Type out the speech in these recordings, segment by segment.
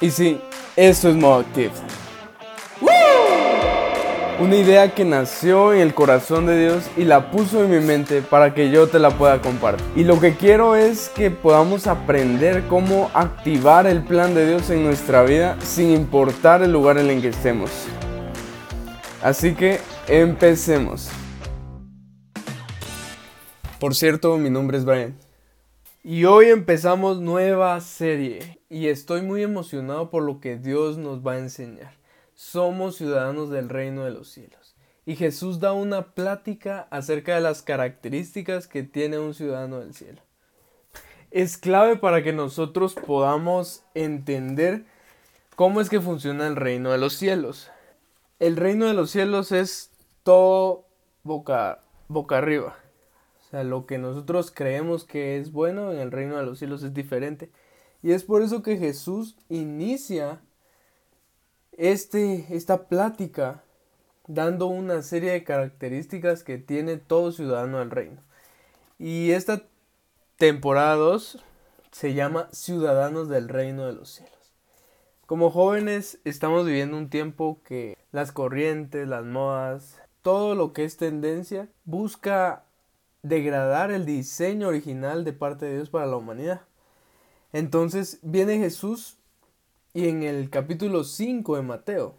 Y sí, eso es modo activo. Una idea que nació en el corazón de Dios y la puso en mi mente para que yo te la pueda compartir. Y lo que quiero es que podamos aprender cómo activar el plan de Dios en nuestra vida sin importar el lugar en el que estemos. Así que empecemos. Por cierto, mi nombre es Brian. Y hoy empezamos nueva serie y estoy muy emocionado por lo que Dios nos va a enseñar. Somos ciudadanos del reino de los cielos. Y Jesús da una plática acerca de las características que tiene un ciudadano del cielo. Es clave para que nosotros podamos entender cómo es que funciona el reino de los cielos. El reino de los cielos es todo boca, boca arriba. O sea, lo que nosotros creemos que es bueno en el reino de los cielos es diferente. Y es por eso que Jesús inicia este, esta plática dando una serie de características que tiene todo ciudadano del reino. Y esta temporada 2 se llama Ciudadanos del Reino de los Cielos. Como jóvenes estamos viviendo un tiempo que las corrientes, las modas, todo lo que es tendencia busca degradar el diseño original de parte de Dios para la humanidad. Entonces viene Jesús y en el capítulo 5 de Mateo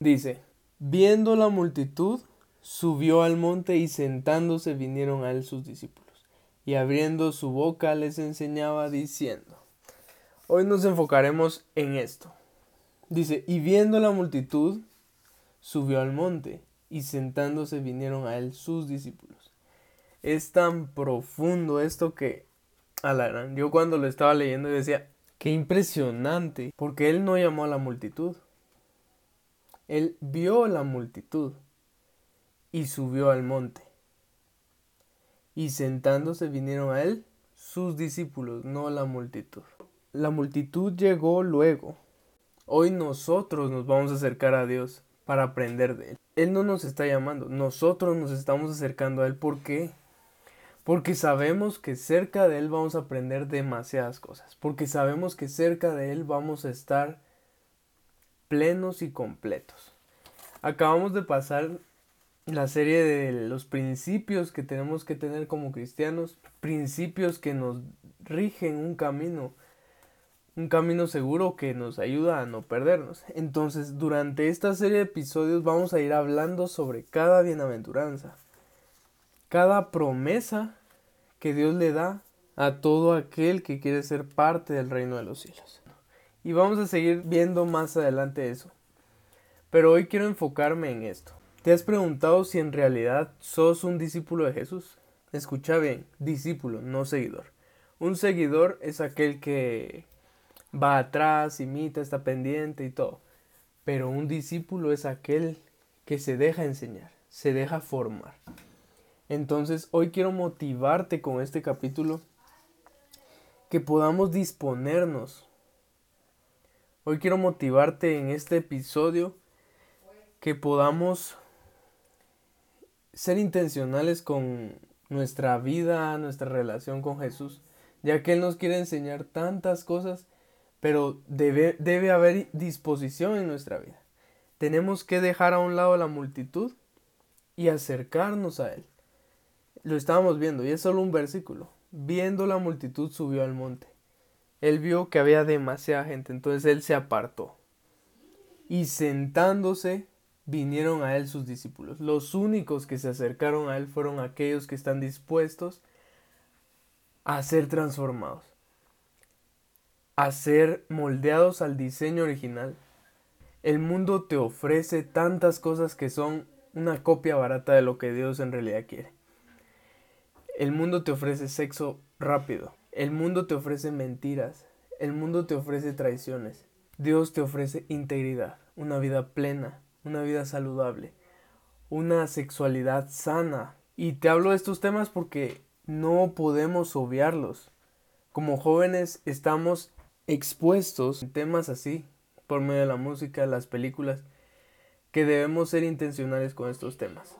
dice, viendo la multitud, subió al monte y sentándose vinieron a él sus discípulos. Y abriendo su boca les enseñaba diciendo, hoy nos enfocaremos en esto. Dice, y viendo la multitud, subió al monte y sentándose vinieron a él sus discípulos es tan profundo esto que, a yo cuando lo estaba leyendo decía, qué impresionante, porque él no llamó a la multitud. Él vio la multitud y subió al monte. Y sentándose vinieron a él sus discípulos, no la multitud. La multitud llegó luego. Hoy nosotros nos vamos a acercar a Dios para aprender de Él. Él no nos está llamando, nosotros nos estamos acercando a Él. ¿Por qué? Porque sabemos que cerca de Él vamos a aprender demasiadas cosas. Porque sabemos que cerca de Él vamos a estar plenos y completos. Acabamos de pasar la serie de los principios que tenemos que tener como cristianos. Principios que nos rigen un camino. Un camino seguro que nos ayuda a no perdernos. Entonces, durante esta serie de episodios vamos a ir hablando sobre cada bienaventuranza. Cada promesa que Dios le da a todo aquel que quiere ser parte del reino de los cielos. Y vamos a seguir viendo más adelante eso. Pero hoy quiero enfocarme en esto. ¿Te has preguntado si en realidad sos un discípulo de Jesús? Escucha bien, discípulo, no seguidor. Un seguidor es aquel que va atrás, imita, está pendiente y todo. Pero un discípulo es aquel que se deja enseñar, se deja formar. Entonces hoy quiero motivarte con este capítulo que podamos disponernos. Hoy quiero motivarte en este episodio que podamos ser intencionales con nuestra vida, nuestra relación con Jesús, ya que Él nos quiere enseñar tantas cosas, pero debe, debe haber disposición en nuestra vida. Tenemos que dejar a un lado la multitud y acercarnos a Él. Lo estábamos viendo y es solo un versículo. Viendo la multitud subió al monte. Él vio que había demasiada gente, entonces él se apartó. Y sentándose vinieron a él sus discípulos. Los únicos que se acercaron a él fueron aquellos que están dispuestos a ser transformados, a ser moldeados al diseño original. El mundo te ofrece tantas cosas que son una copia barata de lo que Dios en realidad quiere. El mundo te ofrece sexo rápido. El mundo te ofrece mentiras. El mundo te ofrece traiciones. Dios te ofrece integridad, una vida plena, una vida saludable, una sexualidad sana. Y te hablo de estos temas porque no podemos obviarlos. Como jóvenes estamos expuestos en temas así, por medio de la música, las películas, que debemos ser intencionales con estos temas.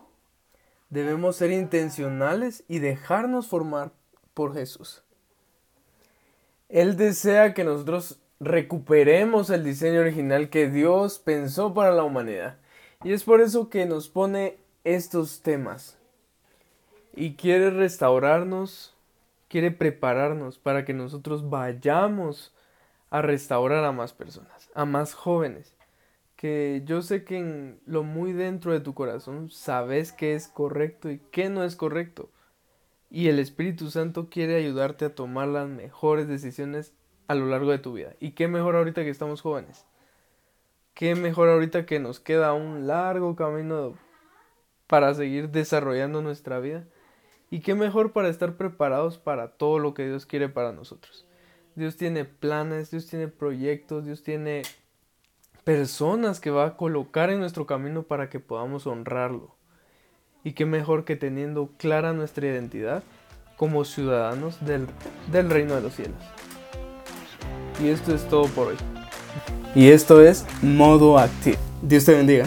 Debemos ser intencionales y dejarnos formar por Jesús. Él desea que nosotros recuperemos el diseño original que Dios pensó para la humanidad. Y es por eso que nos pone estos temas. Y quiere restaurarnos, quiere prepararnos para que nosotros vayamos a restaurar a más personas, a más jóvenes. Que yo sé que en lo muy dentro de tu corazón sabes qué es correcto y qué no es correcto. Y el Espíritu Santo quiere ayudarte a tomar las mejores decisiones a lo largo de tu vida. Y qué mejor ahorita que estamos jóvenes. Qué mejor ahorita que nos queda un largo camino para seguir desarrollando nuestra vida. Y qué mejor para estar preparados para todo lo que Dios quiere para nosotros. Dios tiene planes, Dios tiene proyectos, Dios tiene personas que va a colocar en nuestro camino para que podamos honrarlo. Y qué mejor que teniendo clara nuestra identidad como ciudadanos del, del reino de los cielos. Y esto es todo por hoy. Y esto es Modo Active. Dios te bendiga.